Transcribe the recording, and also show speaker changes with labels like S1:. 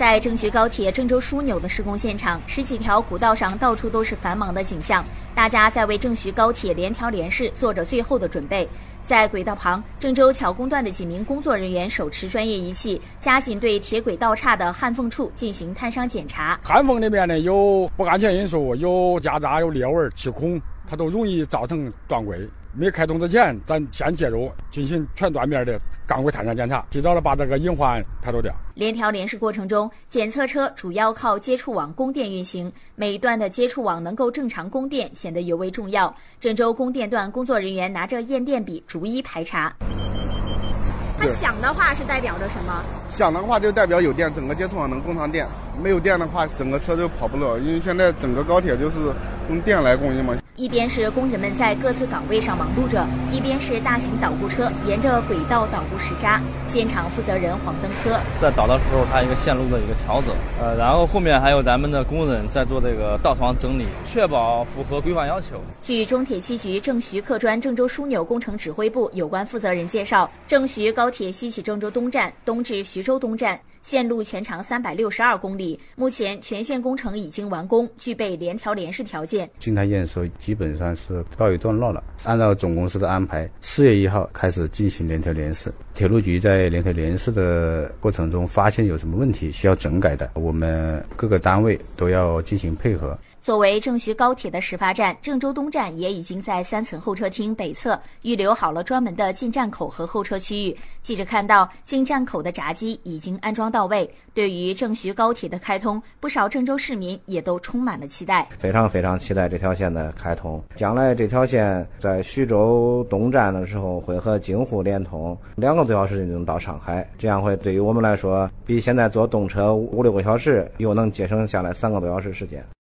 S1: 在郑徐高铁郑州枢纽的施工现场，十几条古道上到处都是繁忙的景象，大家在为郑徐高铁联调联试做着最后的准备。在轨道旁，郑州桥工段的几名工作人员手持专业仪器，加紧对铁轨道岔的焊缝处进行探伤检查。
S2: 焊缝里面呢有不安全因素，有夹杂、有裂纹、气孔，它都容易造成断轨。没开通之前，咱先介入进行全断面的钢轨探伤检查，尽早的把这个隐患排除掉。
S1: 联调联试过程中，检测车主要靠接触网供电运行，每一段的接触网能够正常供电显得尤为重要。郑州供电段工作人员拿着验电笔逐一排查。它响的话是代表着什么？
S3: 响的话就代表有电，整个接触网能供上电；没有电的话，整个车就跑不了。因为现在整个高铁就是用电来供应吗。
S1: 一边是工人们在各自岗位上忙碌着，一边是大型导固车沿着轨道导固石渣。现场负责人黄登科
S4: 在捣的时候，它一个线路的一个调整，呃，然后后面还有咱们的工人在做这个道床整理，确保符合规范要求。
S1: 据中铁七局郑徐客专郑州枢纽工程指挥部有关负责人介绍，郑徐高铁西起郑州东站，东至徐州东站。线路全长三百六十二公里，目前全线工程已经完工，具备联调联试条件。
S5: 静态验收基本上是告一段落了。按照总公司的安排，四月一号开始进行联调联试。铁路局在联调联试的过程中发现有什么问题需要整改的，我们各个单位都要进行配合。
S1: 作为郑徐高铁的始发站，郑州东站也已经在三层候车厅北侧预留好了专门的进站口和候车区域。记者看到，进站口的闸机已经安装到位。对于郑徐高铁的开通，不少郑州市民也都充满了期待。
S6: 非常非常期待这条线的开通。将来这条线在徐州东站的时候会和京沪连通，两个多小时就能到上海。这样会对于我们来说，比现在坐动车五六个小时，又能节省下来三个多小时时间。